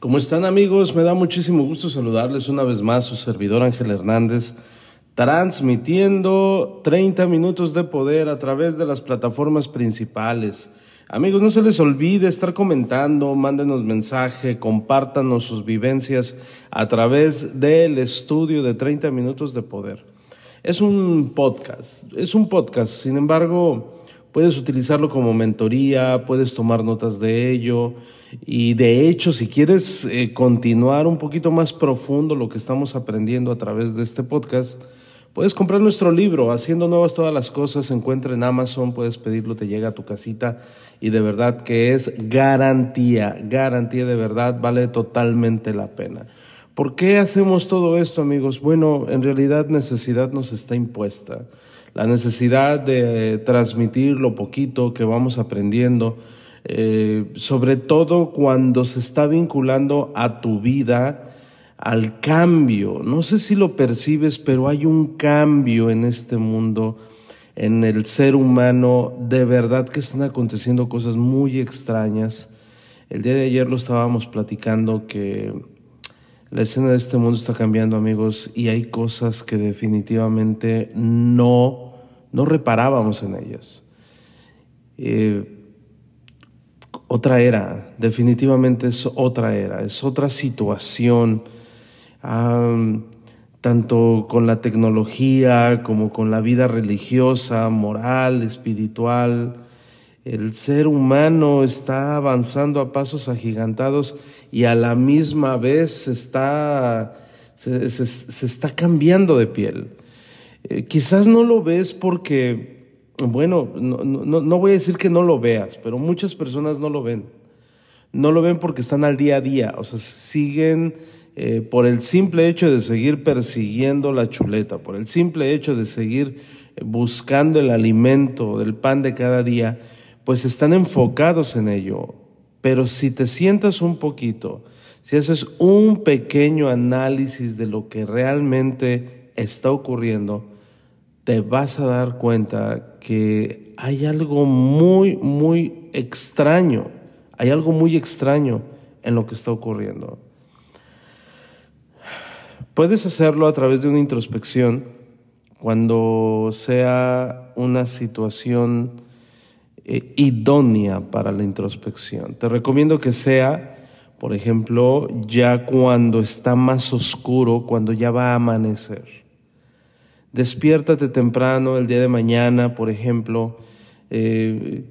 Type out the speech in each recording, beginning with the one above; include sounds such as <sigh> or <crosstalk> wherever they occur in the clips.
¿Cómo están amigos? Me da muchísimo gusto saludarles una vez más, su servidor Ángel Hernández, transmitiendo 30 minutos de poder a través de las plataformas principales. Amigos, no se les olvide estar comentando, mándenos mensaje, compártanos sus vivencias a través del estudio de 30 minutos de poder. Es un podcast, es un podcast, sin embargo, puedes utilizarlo como mentoría, puedes tomar notas de ello y de hecho, si quieres eh, continuar un poquito más profundo lo que estamos aprendiendo a través de este podcast, puedes comprar nuestro libro, Haciendo Nuevas Todas las Cosas, se encuentra en Amazon, puedes pedirlo, te llega a tu casita y de verdad que es garantía, garantía de verdad, vale totalmente la pena. ¿Por qué hacemos todo esto, amigos? Bueno, en realidad necesidad nos está impuesta. La necesidad de transmitir lo poquito que vamos aprendiendo, eh, sobre todo cuando se está vinculando a tu vida, al cambio. No sé si lo percibes, pero hay un cambio en este mundo, en el ser humano. De verdad que están aconteciendo cosas muy extrañas. El día de ayer lo estábamos platicando que la escena de este mundo está cambiando, amigos, y hay cosas que definitivamente no, no reparábamos en ellas. Eh, otra era, definitivamente es otra era, es otra situación, tanto con la tecnología como con la vida religiosa, moral, espiritual. El ser humano está avanzando a pasos agigantados y a la misma vez está, se, está cambiando de piel. Eh, quizás no lo ves porque bueno, no, voy a decir que no lo veas, pero muchas personas no lo ven. No lo ven porque están al día a día, o sea, siguen eh, por el simple hecho de seguir persiguiendo la chuleta, por el simple hecho de seguir buscando el alimento del pan de cada día, pues están enfocados en ello. Pero si te sientas un poquito, si haces un pequeño análisis de lo que realmente está ocurriendo, te vas a dar cuenta que hay algo muy, muy extraño, hay algo muy extraño en lo que está ocurriendo. Puedes hacerlo a través de una introspección cuando sea una situación eh, idónea para la introspección. Te recomiendo que sea, por ejemplo, ya cuando está más oscuro, cuando ya va a amanecer. Despiértate temprano el día de mañana, por ejemplo. Eh,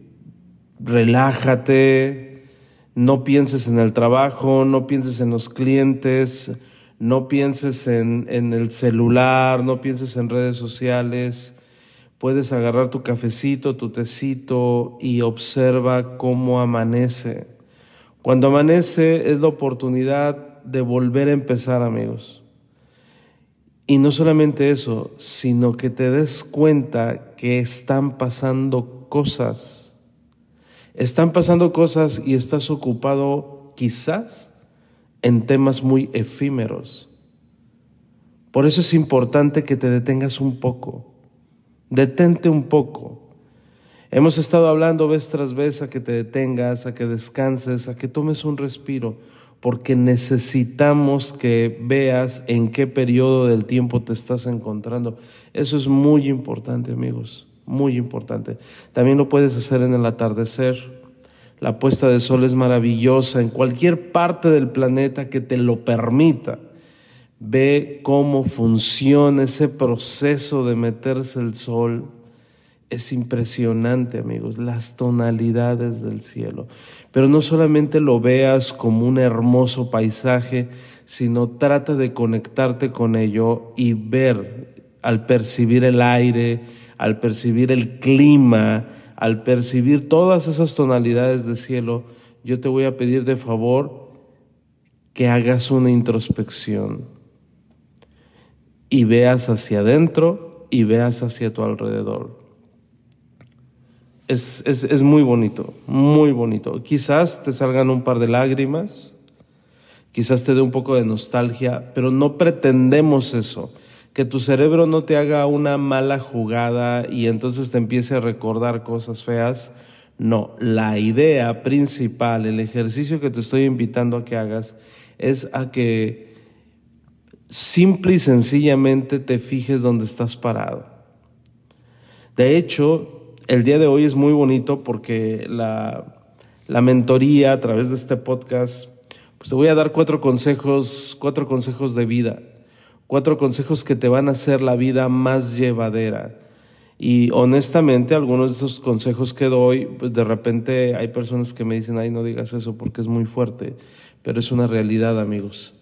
relájate, no pienses en el trabajo, no pienses en los clientes, no pienses en, en el celular, no pienses en redes sociales. Puedes agarrar tu cafecito, tu tecito y observa cómo amanece. Cuando amanece es la oportunidad de volver a empezar, amigos. Y no solamente eso, sino que te des cuenta que están pasando cosas. Están pasando cosas y estás ocupado quizás en temas muy efímeros. Por eso es importante que te detengas un poco. Detente un poco. Hemos estado hablando vez tras vez a que te detengas, a que descanses, a que tomes un respiro porque necesitamos que veas en qué periodo del tiempo te estás encontrando. Eso es muy importante, amigos, muy importante. También lo puedes hacer en el atardecer. La puesta de sol es maravillosa en cualquier parte del planeta que te lo permita. Ve cómo funciona ese proceso de meterse el sol es impresionante, amigos, las tonalidades del cielo. Pero no solamente lo veas como un hermoso paisaje, sino trata de conectarte con ello y ver al percibir el aire, al percibir el clima, al percibir todas esas tonalidades del cielo, yo te voy a pedir de favor que hagas una introspección y veas hacia adentro y veas hacia tu alrededor. Es, es, muy bonito, muy bonito. Quizás te salgan un par de lágrimas, quizás te dé un poco de nostalgia, pero no pretendemos eso, que tu cerebro no te haga una mala jugada y entonces te empiece a recordar cosas feas. No, la idea principal, el ejercicio que te estoy invitando a que hagas es a que simple y sencillamente te fijes donde estás parado. De hecho, el día de hoy es muy bonito porque la, mentoría a través de este podcast, pues te voy a dar cuatro consejos, cuatro consejos de vida, cuatro consejos que te van a hacer la vida más llevadera. Y honestamente, algunos de esos consejos que doy, pues de repente hay personas que me dicen, ay, no digas eso porque es muy fuerte, pero es una realidad, amigos.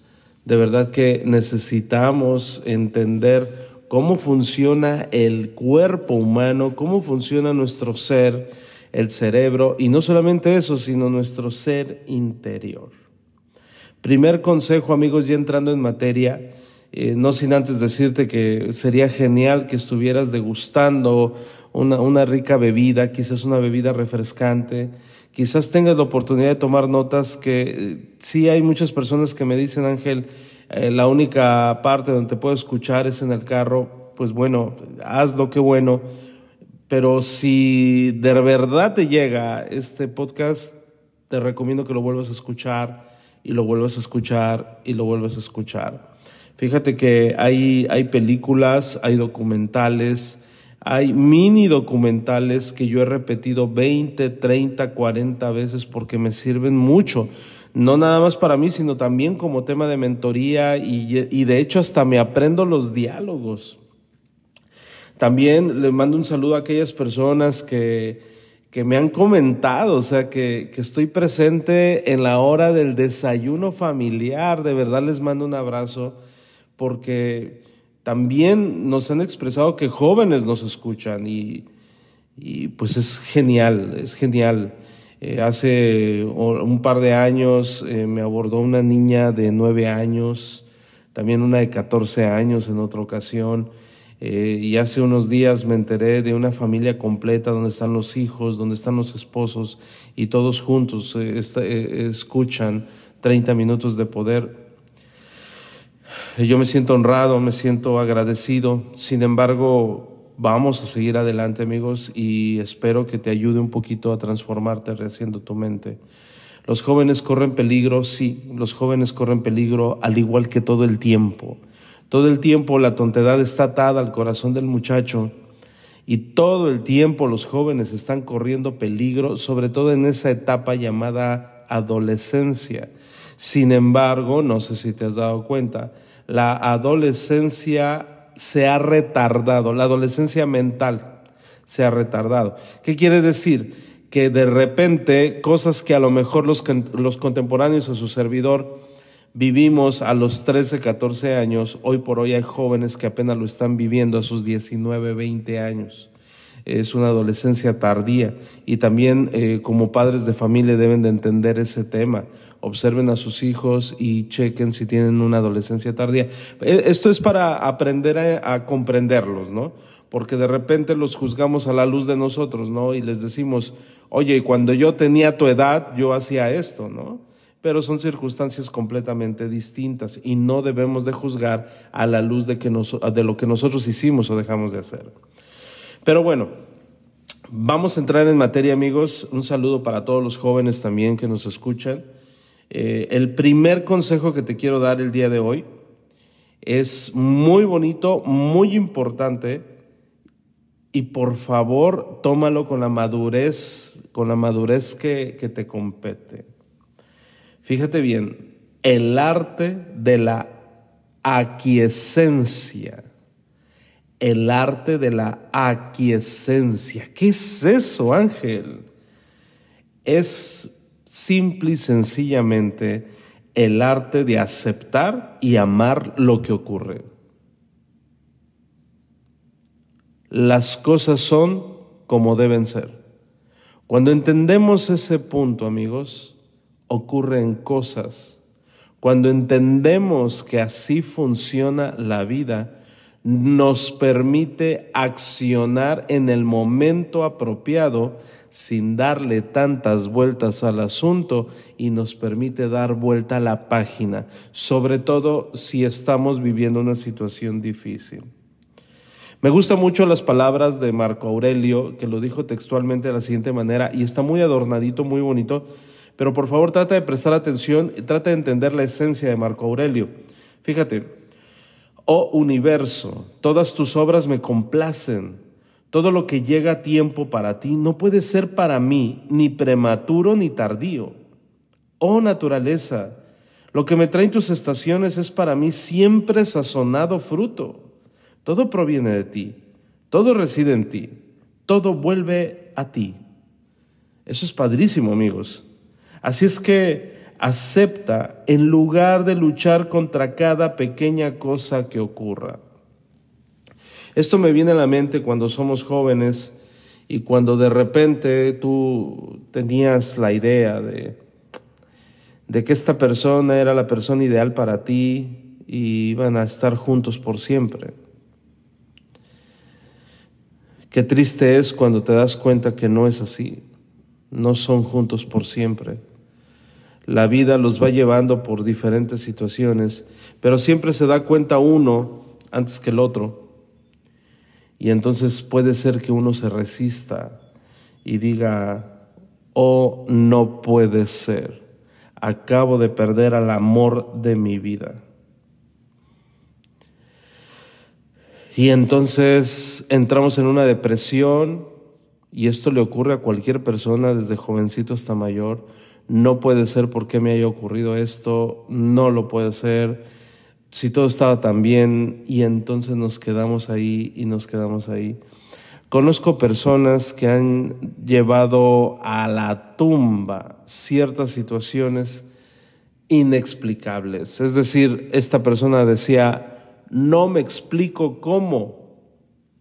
De verdad que necesitamos entender cómo funciona el cuerpo humano, cómo funciona nuestro ser, el cerebro, y no solamente eso, sino nuestro ser interior. Primer consejo, amigos, ya entrando en materia, eh, no sin antes decirte que sería genial que estuvieras degustando una, una rica bebida, quizás una bebida refrescante, quizás tengas la oportunidad de tomar notas que eh, sí hay muchas personas que me dicen, Ángel, eh, la única parte donde te puedo escuchar es en el carro, pues bueno, hazlo, qué bueno. Pero si de verdad te llega este podcast, te recomiendo que lo vuelvas a escuchar y lo vuelvas a escuchar y lo vuelvas a escuchar. Fíjate que hay, hay películas, hay documentales, hay mini documentales que yo he repetido 20, 30, 40 veces porque me sirven mucho no nada más para mí, sino también como tema de mentoría y, de hecho hasta me aprendo los diálogos. También le mando un saludo a aquellas personas que, que me han comentado, o sea, que, que, estoy presente en la hora del desayuno familiar. De verdad les mando un abrazo porque también nos han expresado que jóvenes nos escuchan y, y pues es genial, es genial. Eh, hace un par de años eh, me abordó una niña de nueve años, también una de 14 años en otra ocasión. Eh, y hace unos días me enteré de una familia completa donde están los hijos, donde están los esposos y todos juntos escuchan 30 minutos de poder. Yo me siento honrado, me siento agradecido. Sin embargo, Vamos a seguir adelante amigos y espero que te ayude un poquito a transformarte rehaciendo tu mente. Los jóvenes corren peligro, sí, los jóvenes corren peligro al igual que todo el tiempo. Todo el tiempo la tontedad está atada al corazón del muchacho y todo el tiempo los jóvenes están corriendo peligro, sobre todo en esa etapa llamada adolescencia. Sin embargo, no sé si te has dado cuenta, la adolescencia se ha retardado, la adolescencia mental se ha retardado. ¿Qué quiere decir? Que de repente cosas que a lo mejor los, los contemporáneos a su servidor vivimos a los 13, 14 años, hoy por hoy hay jóvenes que apenas lo están viviendo a sus 19, 20 años. Es una adolescencia tardía y también eh, como padres de familia deben de entender ese tema observen a sus hijos y chequen si tienen una adolescencia tardía. E, esto es para aprender a, comprenderlos, ¿no? Porque de repente los juzgamos a la luz de nosotros, ¿no? Y les decimos, oye, cuando yo tenía tu edad, yo hacía esto, ¿no? Pero son circunstancias completamente distintas y no debemos de juzgar a la luz de, que de lo que nosotros hicimos o dejamos de hacer. Pero bueno, vamos a entrar en materia, amigos. Un saludo para todos los jóvenes también que nos escuchan. Eh, el primer consejo que te quiero dar el día de hoy es muy bonito, muy importante y por favor tómalo con la madurez, con la madurez que, que te compete. Fíjate bien, el arte de la aquiescencia. El arte de la aquiescencia. ¿Qué es eso, Ángel? Es simple y sencillamente el arte de aceptar y amar lo que ocurre. Las cosas son como deben ser. Cuando entendemos ese punto, amigos, ocurren cosas. Cuando entendemos que así funciona la vida, nos permite accionar en el momento apropiado sin darle tantas vueltas al asunto y nos permite dar vuelta a la página, sobre todo si estamos viviendo una situación difícil. Me gustan mucho las palabras de Marco Aurelio, que lo dijo textualmente de la siguiente manera, y está muy adornadito, muy bonito, pero por favor trata de prestar atención y trata de entender la esencia de Marco Aurelio. Fíjate, Oh universo, todas tus obras me complacen. Todo lo que llega a tiempo para ti no puede ser para mí ni prematuro ni tardío. Oh naturaleza, lo que me traen tus estaciones es para mí siempre sazonado fruto. Todo proviene de ti, todo reside en ti, todo vuelve a ti. Eso es padrísimo, amigos. Así es que acepta en lugar de luchar contra cada pequeña cosa que ocurra. Esto me viene a la mente cuando somos jóvenes y cuando de repente tú tenías la idea de, de que esta persona era la persona ideal para ti y iban a estar juntos por siempre. Qué triste es cuando te das cuenta que no es así, no son juntos por siempre. La vida los va llevando por diferentes situaciones, pero siempre se da cuenta uno antes que el otro. Y entonces puede ser que uno se resista y diga, oh, no puede ser, acabo de perder al amor de mi vida. Y entonces entramos en una depresión, y esto le ocurre a cualquier persona, desde jovencito hasta mayor, no puede ser porque me haya ocurrido esto, no lo puede ser, si todo estaba tan bien y entonces nos quedamos ahí y nos quedamos ahí. Conozco personas que han llevado a la tumba ciertas situaciones inexplicables. Es decir, esta persona decía, no me explico cómo,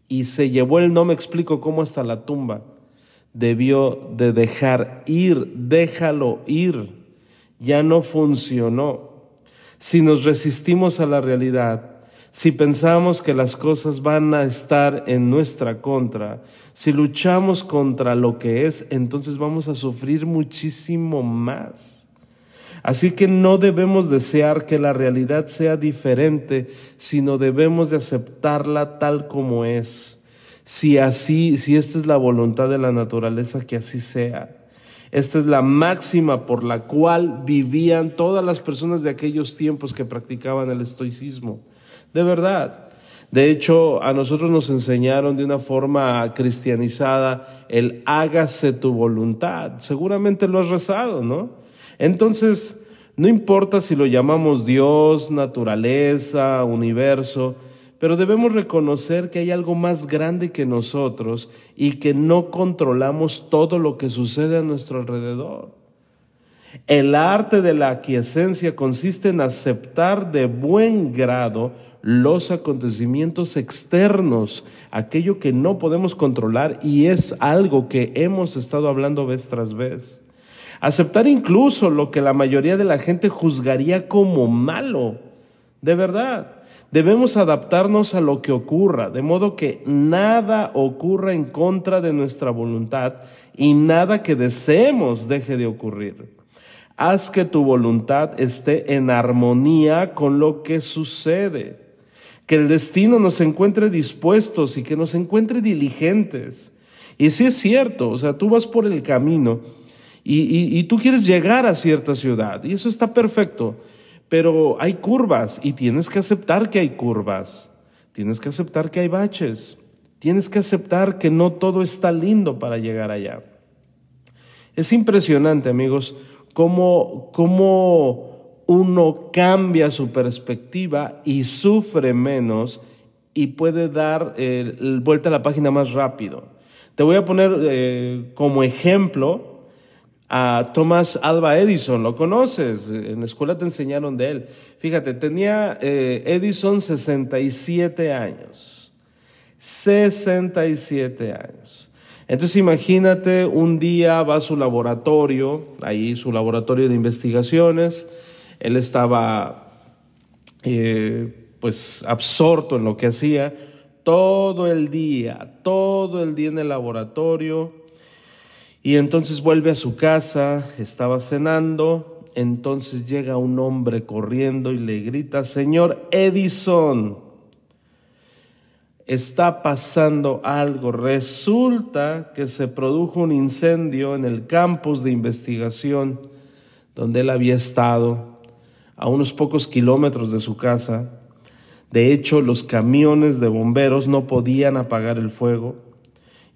y se llevó el no me explico cómo hasta la tumba debió de dejar ir, déjalo ir, ya no funcionó. Si nos resistimos a la realidad, si pensamos que las cosas van a estar en nuestra contra, si luchamos contra lo que es, entonces vamos a sufrir muchísimo más. Así que no debemos desear que la realidad sea diferente, sino debemos de aceptarla tal como es si así, si esta es la voluntad de la naturaleza, que así sea. Esta es la máxima por la cual vivían todas las personas de aquellos tiempos que practicaban el estoicismo. De verdad. De hecho, a nosotros nos enseñaron de una forma cristianizada el hágase tu voluntad. Seguramente lo has rezado, ¿no? Entonces, no importa si lo llamamos Dios, naturaleza, universo, pero debemos reconocer que hay algo más grande que nosotros y que no controlamos todo lo que sucede a nuestro alrededor. El arte de la aquiescencia consiste en aceptar de buen grado los acontecimientos externos, aquello que no podemos controlar y es algo que hemos estado hablando vez tras vez. Aceptar incluso lo que la mayoría de la gente juzgaría como malo, de verdad. Debemos adaptarnos a lo que ocurra, de modo que nada ocurra en contra de nuestra voluntad y nada que deseemos deje de ocurrir. Haz que tu voluntad esté en armonía con lo que sucede. Que el destino nos encuentre dispuestos y que nos encuentre diligentes. Y si es cierto, o sea, tú vas por el camino y tú quieres llegar a cierta ciudad y eso está perfecto. Pero hay curvas y tienes que aceptar que hay curvas. Tienes que aceptar que hay baches. Tienes que aceptar que no todo está lindo para llegar allá. Es impresionante, amigos, cómo, cómo uno cambia su perspectiva y sufre menos y puede dar eh, vuelta a la página más rápido. Te voy a poner eh, como ejemplo a Thomas Alba Edison, lo conoces, en la escuela te enseñaron de él. Fíjate, tenía eh, Edison 67 años, 67 años. Entonces imagínate, un día va a su laboratorio, ahí su laboratorio de investigaciones, él estaba eh, pues absorto en lo que hacía, todo el día, todo el día en el laboratorio, y entonces vuelve a su casa, estaba cenando, entonces llega un hombre corriendo y le grita, Señor Edison, está pasando algo. Resulta que se produjo un incendio en el campus de investigación donde él había estado, a unos pocos kilómetros de su casa. De hecho, los camiones de bomberos no podían apagar el fuego.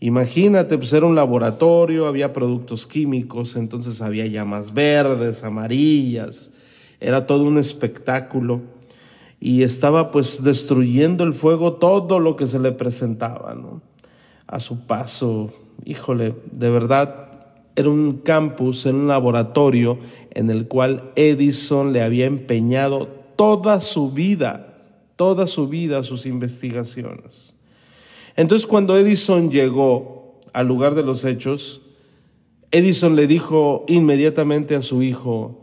Imagínate, pues era un laboratorio, había productos químicos, entonces había llamas verdes, amarillas, era todo un espectáculo y estaba pues destruyendo el fuego todo lo que se le presentaba, ¿no? A su paso, híjole, de verdad era un campus, un laboratorio en el cual Edison le había empeñado toda su vida, toda su vida sus investigaciones. Entonces cuando Edison llegó al lugar de los hechos, Edison le dijo inmediatamente a su hijo,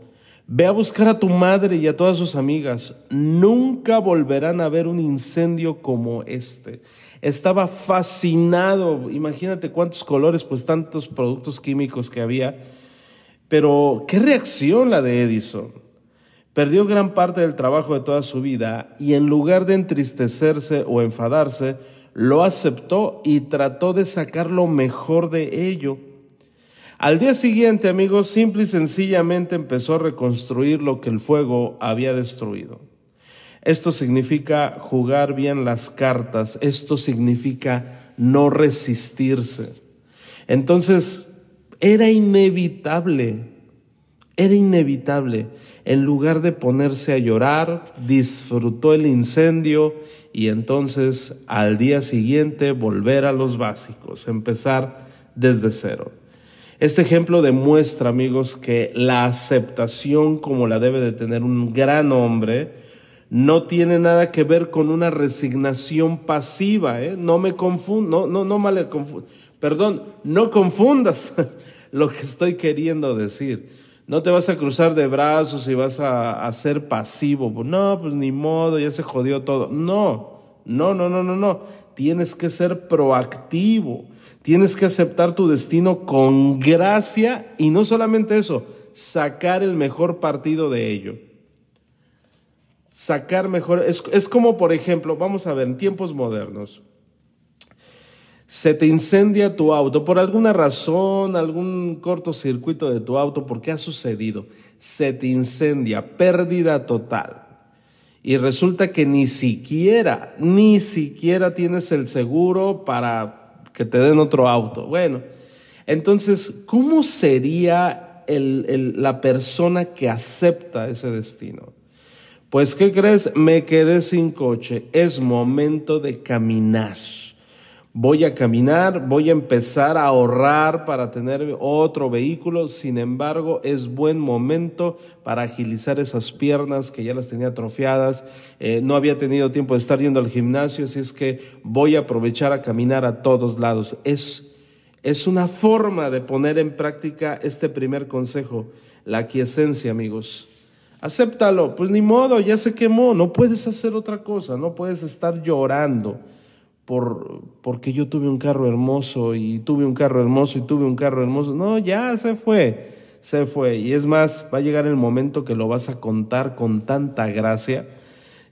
Ve a buscar a tu madre y a todas sus amigas. Nunca volverán a ver un incendio como este. Estaba fascinado. Imagínate cuántos colores, pues tantos productos químicos que había. Pero qué reacción la de Edison. Perdió gran parte del trabajo de toda su vida y en lugar de entristecerse o enfadarse, lo aceptó y trató de sacar lo mejor de ello. Al día siguiente, amigos, simple y sencillamente empezó a reconstruir lo que el fuego había destruido. Esto significa jugar bien las cartas, esto significa no resistirse. Entonces, era inevitable, era inevitable. En lugar de ponerse a llorar, disfrutó el incendio y entonces al día siguiente volver a los básicos, empezar desde cero. Este ejemplo demuestra, amigos, que la aceptación como la debe de tener un gran hombre no tiene nada que ver con una resignación pasiva. ¿eh? No me confundo, no, no, no me perdón, no confundas <laughs> lo que estoy queriendo decir. No te vas a cruzar de brazos y vas a, ser pasivo. No, pues ni modo, ya se jodió todo. No, no, no, no, no, no. Tienes que ser proactivo. Tienes que aceptar tu destino con gracia y no solamente eso, sacar el mejor partido de ello. Sacar mejor, es, es como por ejemplo, vamos a ver, en tiempos modernos, se te incendia tu auto por alguna razón, algún cortocircuito de tu auto, ¿por qué ha sucedido? Se te incendia, pérdida total. Y resulta que ni siquiera, ni siquiera tienes el seguro para que te den otro auto. Bueno, entonces, ¿cómo sería la persona que acepta ese destino? Pues, ¿qué crees? Me quedé sin coche. Es momento de caminar voy a caminar, voy a empezar a ahorrar para tener otro vehículo, sin embargo es buen momento para agilizar esas piernas que ya las tenía atrofiadas, eh, no había tenido tiempo de estar yendo al gimnasio, así es que voy a aprovechar a caminar a todos lados. Es, es una forma de poner en práctica este primer consejo, la quiesencia, amigos. Acéptalo, pues ni modo, ya se quemó, no puedes hacer otra cosa, no puedes estar llorando por, porque yo tuve un carro hermoso y tuve un carro hermoso y tuve un carro hermoso. No, ya se fue, se fue. Y es más, va a llegar el momento que lo vas a contar con tanta gracia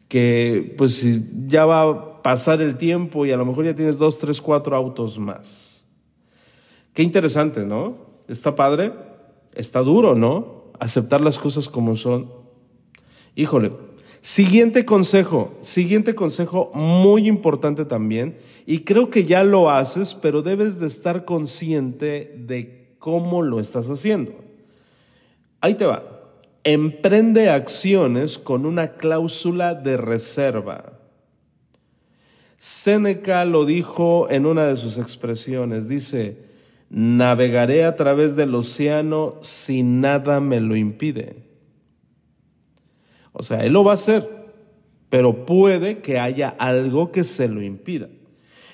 que pues ya va a pasar el tiempo y a lo mejor ya tienes dos, tres, cuatro autos más. Qué interesante, ¿no? Está padre, está duro, ¿no? Aceptar las cosas como son. Híjole, Siguiente consejo, siguiente consejo muy importante también, y creo que ya lo haces, pero debes de estar consciente de cómo lo estás haciendo. Ahí te va. Emprende acciones con una cláusula de reserva. Séneca lo dijo en una de sus expresiones, dice, navegaré a través del océano si nada me lo impide. O sea, Él lo va a hacer, pero puede que haya algo que se lo impida.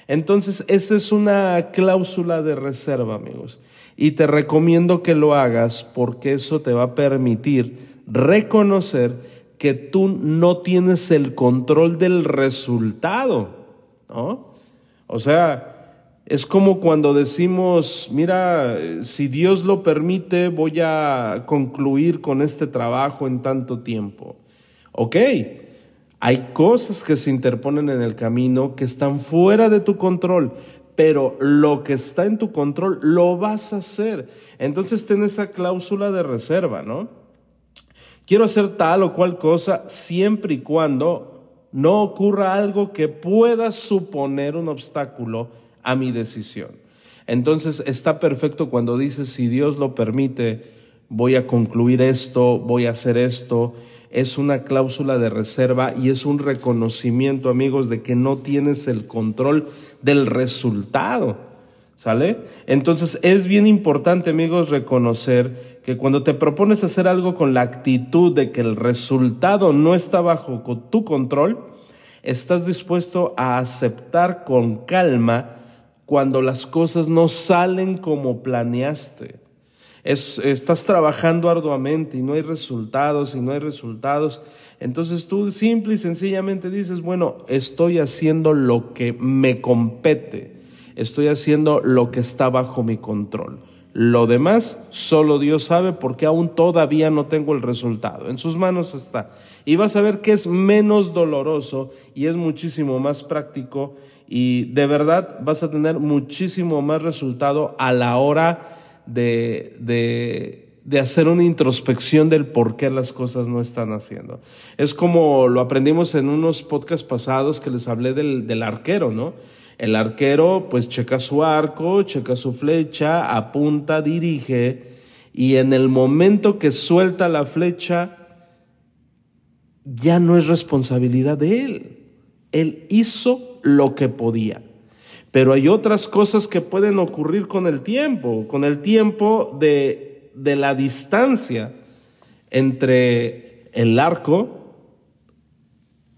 Entonces, esa es una cláusula de reserva, amigos. Y te recomiendo que lo hagas porque eso te va a permitir reconocer que tú no tienes el control del resultado, ¿no? O sea, es como cuando decimos, mira, si Dios lo permite, voy a concluir con este trabajo en tanto tiempo. Ok, hay cosas que se interponen en el camino que están fuera de tu control, pero lo que está en tu control lo vas a hacer. Entonces ten esa cláusula de reserva, ¿no? Quiero hacer tal o cual cosa siempre y cuando no ocurra algo que pueda suponer un obstáculo a mi decisión. Entonces está perfecto cuando dices, si Dios lo permite, voy a concluir esto, voy a hacer esto es una cláusula de reserva y es un reconocimiento, amigos, de que no tienes el control del resultado. ¿Sale? Entonces es bien importante, amigos, reconocer que cuando te propones hacer algo con la actitud de que el resultado no está bajo tu control, estás dispuesto a aceptar con calma cuando las cosas no salen como planeaste estás trabajando arduamente y no hay resultados y no hay resultados. Entonces tú simple y sencillamente dices, bueno, estoy haciendo lo que me compete, estoy haciendo lo que está bajo mi control. Lo demás solo Dios sabe porque aún todavía no tengo el resultado. En sus manos está. Y vas a ver que es menos doloroso y es muchísimo más práctico y de verdad vas a tener muchísimo más resultado a la hora de, hacer una introspección del por qué las cosas no están haciendo. Es como lo aprendimos en unos podcasts pasados que les hablé del, del arquero, ¿no? El arquero pues checa su arco, checa su flecha, apunta, dirige y en el momento que suelta la flecha ya no es responsabilidad de él. Él hizo lo que podía. Pero hay otras cosas que pueden ocurrir con el tiempo, con el tiempo de, la distancia entre el arco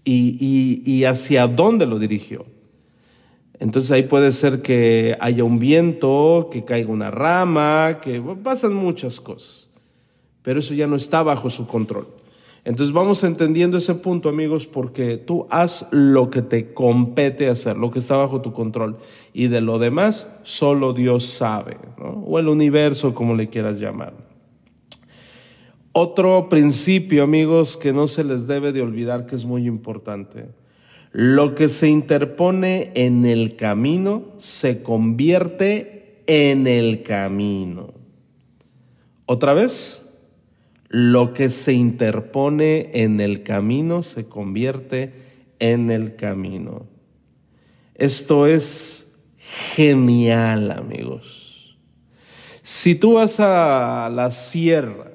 y, y, hacia dónde lo dirigió. Entonces ahí puede ser que haya un viento, que caiga una rama, que pasan muchas cosas. Pero eso ya no está bajo su control. Entonces vamos entendiendo ese punto, amigos, porque tú haz lo que te compete hacer, lo que está bajo tu control. Y de lo demás, solo Dios sabe, o el universo, como le quieras llamar. Otro principio, amigos, que no se les debe de olvidar que es muy importante. Lo que se interpone en el camino se convierte en el camino. ¿Otra vez? Lo que se interpone en el camino se convierte en el camino. Esto es genial, amigos. Si tú vas a la sierra,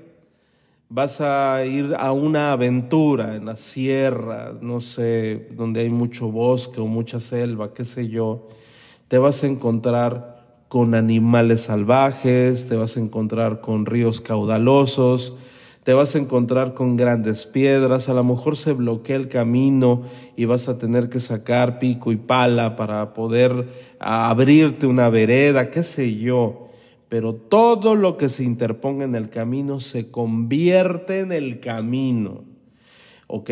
vas a ir a una aventura en la sierra, no sé, donde hay mucho bosque o mucha selva, qué sé yo, te vas a encontrar con animales salvajes, te vas a encontrar con ríos caudalosos, te vas a encontrar con grandes piedras, a lo mejor se bloquea el camino y vas a tener que sacar pico y pala para poder abrirte una vereda, qué sé yo. Pero todo lo que se interponga en el camino se convierte en el camino. ¿Ok?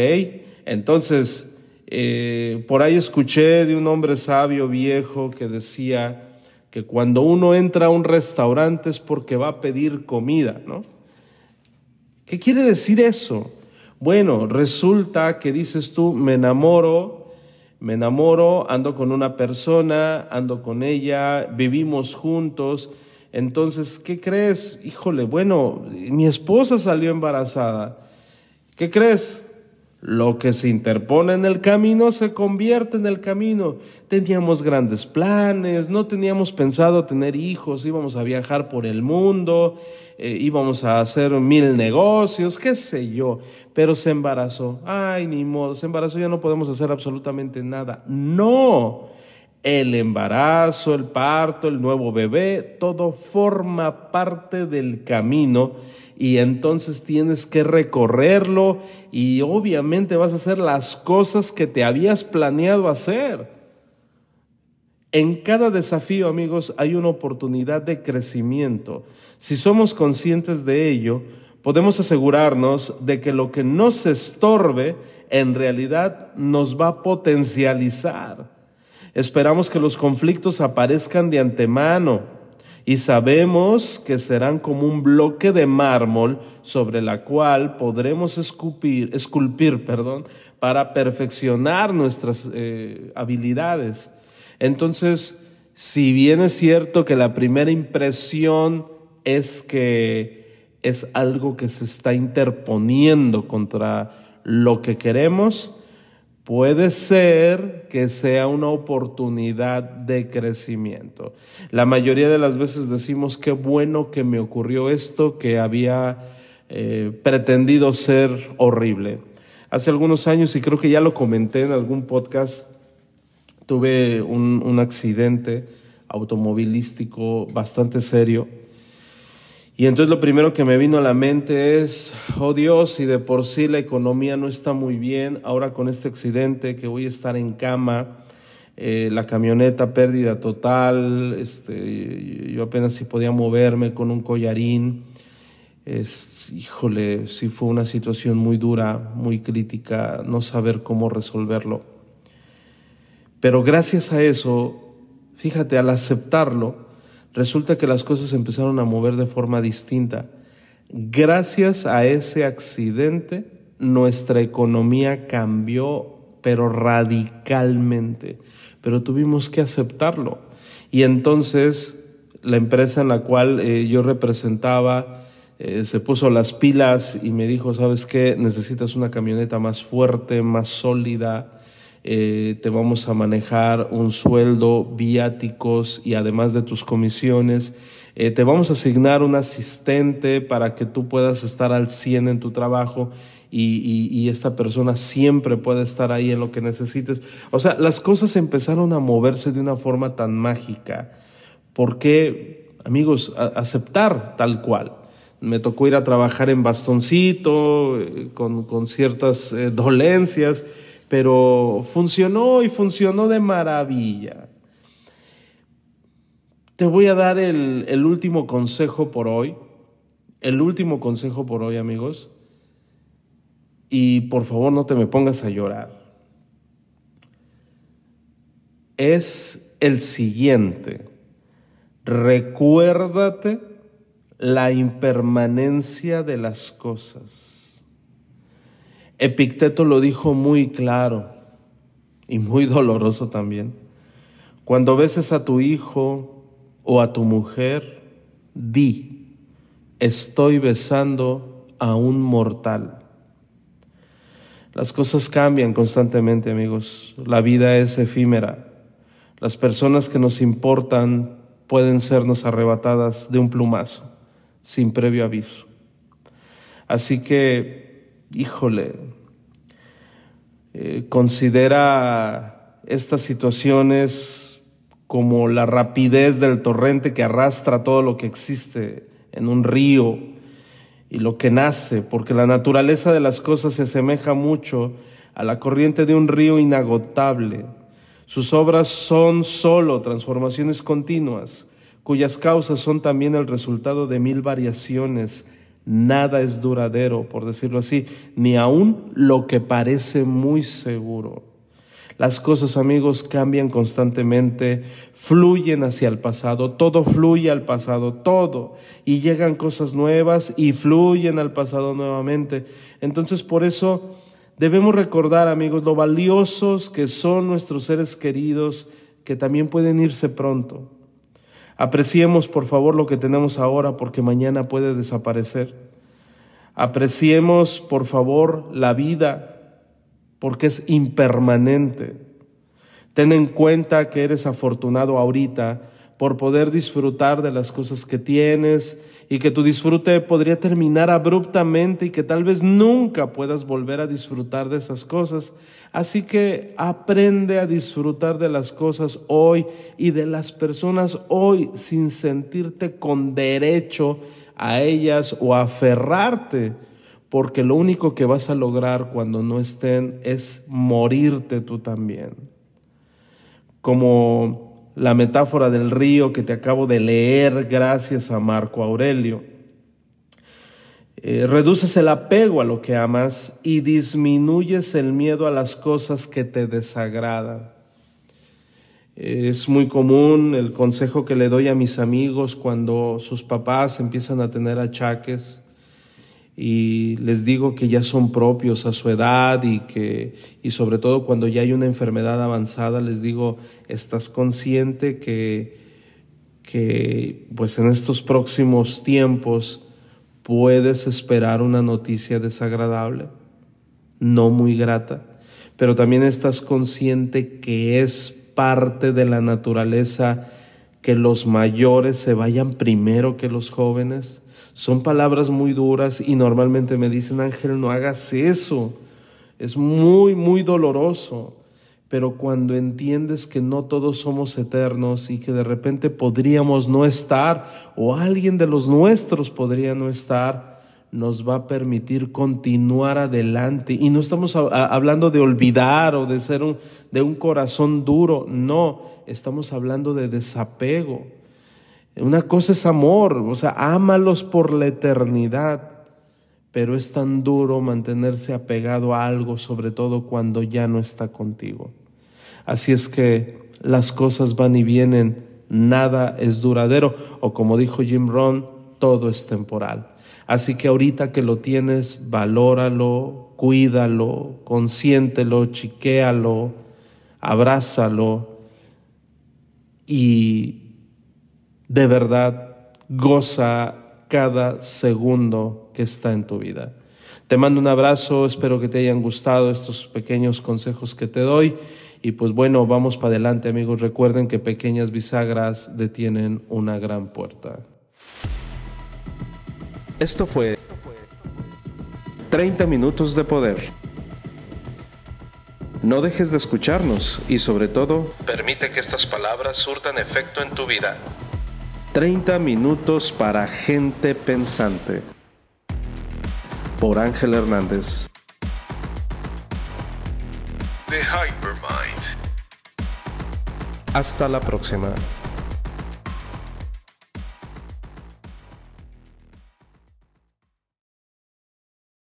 Entonces, eh, por ahí escuché de un hombre sabio viejo que decía que cuando uno entra a un restaurante es porque va a pedir comida, ¿no? ¿Qué quiere decir eso? Bueno, resulta que dices tú, me enamoro, me enamoro, ando con una persona, ando con ella, vivimos juntos. Entonces, ¿qué crees? Híjole, bueno, mi esposa salió embarazada. ¿Qué crees? Lo que se interpone en el camino se convierte en el camino. Teníamos grandes planes, no teníamos pensado tener hijos, íbamos a viajar por el mundo, eh, íbamos a hacer mil negocios, qué sé yo, pero se embarazó. Ay, ni modo, se embarazó, ya no podemos hacer absolutamente nada. No, el embarazo, el parto, el nuevo bebé, todo forma parte del camino y entonces tienes que recorrerlo y obviamente vas a hacer las cosas que te habías planeado hacer. En cada desafío, amigos, hay una oportunidad de crecimiento. Si somos conscientes de ello, podemos asegurarnos de que lo que nos estorbe en realidad nos va a potencializar. Esperamos que los conflictos aparezcan de antemano y sabemos que serán como un bloque de mármol sobre la cual podremos esculpir, perdón, para perfeccionar nuestras eh, habilidades. Entonces, si bien es cierto que la primera impresión es que es algo que se está interponiendo contra lo que queremos, puede ser que sea una oportunidad de crecimiento. La mayoría de las veces decimos, qué bueno que me ocurrió esto que había eh, pretendido ser horrible. Hace algunos años, y creo que ya lo comenté en algún podcast, tuve un, un accidente automovilístico bastante serio y entonces lo primero que me vino a la mente es, oh Dios, si de por sí la economía no está muy bien, ahora con este accidente que voy a estar en cama, eh, la camioneta pérdida total, este, yo apenas si podía moverme con un collarín, es, híjole, sí fue una situación muy dura, muy crítica, no saber cómo resolverlo. Pero gracias a eso, fíjate, al aceptarlo, resulta que las cosas empezaron a mover de forma distinta. Gracias a ese accidente, nuestra economía cambió, pero radicalmente. Pero tuvimos que aceptarlo. Y entonces la empresa en la cual eh, yo representaba eh, se puso las pilas y me dijo, ¿sabes qué? Necesitas una camioneta más fuerte, más sólida, eh, te vamos a manejar un sueldo, viáticos y además de tus comisiones. Eh, te vamos a asignar un asistente para que tú puedas estar al 100 en tu trabajo y, y, esta persona siempre puede estar ahí en lo que necesites. O sea, las cosas empezaron a moverse de una forma tan mágica. ¿Por qué, amigos, aceptar tal cual? Me tocó ir a trabajar en bastoncito, eh, con, con ciertas dolencias pero funcionó y funcionó de maravilla. Te voy a dar el, último consejo por hoy, el último consejo por hoy amigos, y por favor no te me pongas a llorar. Es el siguiente, recuérdate la impermanencia de las cosas. Epicteto lo dijo muy claro y muy doloroso también. Cuando beses a tu hijo o a tu mujer, di, estoy besando a un mortal. Las cosas cambian constantemente, amigos. La vida es efímera. Las personas que nos importan pueden sernos arrebatadas de un plumazo, sin previo aviso. Así que híjole, eh, considera estas situaciones como la rapidez del torrente que arrastra todo lo que existe en un río y lo que nace, porque la naturaleza de las cosas se asemeja mucho a la corriente de un río inagotable. Sus obras son solo transformaciones continuas, cuyas causas son también el resultado de mil variaciones Nada es duradero, por decirlo así, ni aún lo que parece muy seguro. Las cosas, amigos, cambian constantemente, fluyen hacia el pasado, todo fluye al pasado, todo, y llegan cosas nuevas y fluyen al pasado nuevamente. Entonces, por eso debemos recordar, amigos, lo valiosos que son nuestros seres queridos, que también pueden irse pronto. Apreciemos por favor lo que tenemos ahora porque mañana puede desaparecer. Apreciemos por favor la vida porque es impermanente. Ten en cuenta que eres afortunado ahorita por poder disfrutar de las cosas que tienes y que tu disfrute podría terminar abruptamente y que tal vez nunca puedas volver a disfrutar de esas cosas. Así que aprende a disfrutar de las cosas hoy y de las personas hoy sin sentirte con derecho a ellas o aferrarte, porque lo único que vas a lograr cuando no estén es morirte tú también. Como la metáfora del río que te acabo de leer gracias a Marco Aurelio. Eh, reduces el apego a lo que amas y disminuyes el miedo a las cosas que te desagradan. Es muy común el consejo que le doy a mis amigos cuando sus papás empiezan a tener achaques y les digo que ya son propios a su edad y que y sobre todo cuando ya hay una enfermedad avanzada les digo estás consciente que que pues en estos próximos tiempos puedes esperar una noticia desagradable no muy grata pero también estás consciente que es parte de la naturaleza que los mayores se vayan primero que los jóvenes. Son palabras muy duras y normalmente me dicen, Ángel, no hagas eso. Es muy, muy doloroso. Pero cuando entiendes que no todos somos eternos y que de repente podríamos no estar o alguien de los nuestros podría no estar, nos va a permitir continuar adelante. Y no estamos hablando de olvidar o de ser un, de un corazón duro, no, estamos hablando de desapego. Una cosa es amor, o sea, ámalos por la eternidad, pero es tan duro mantenerse apegado a algo, sobre todo cuando ya no está contigo. Así es que las cosas van y vienen, nada es duradero, o como dijo Jim Rohn, todo es temporal. Así que ahorita que lo tienes, valóralo, cuídalo, consiéntelo, chiquéalo, abrázalo y de verdad goza cada segundo que está en tu vida. Te mando un abrazo, espero que te hayan gustado estos pequeños consejos que te doy. Y pues bueno, vamos para adelante amigos. Recuerden que pequeñas bisagras detienen una gran puerta. Esto fue 30 minutos de poder. No dejes de escucharnos y sobre todo, permite que estas palabras surtan efecto en tu vida. 30 minutos para gente pensante. Por Ángel Hernández. The Hypermind. Hasta la próxima.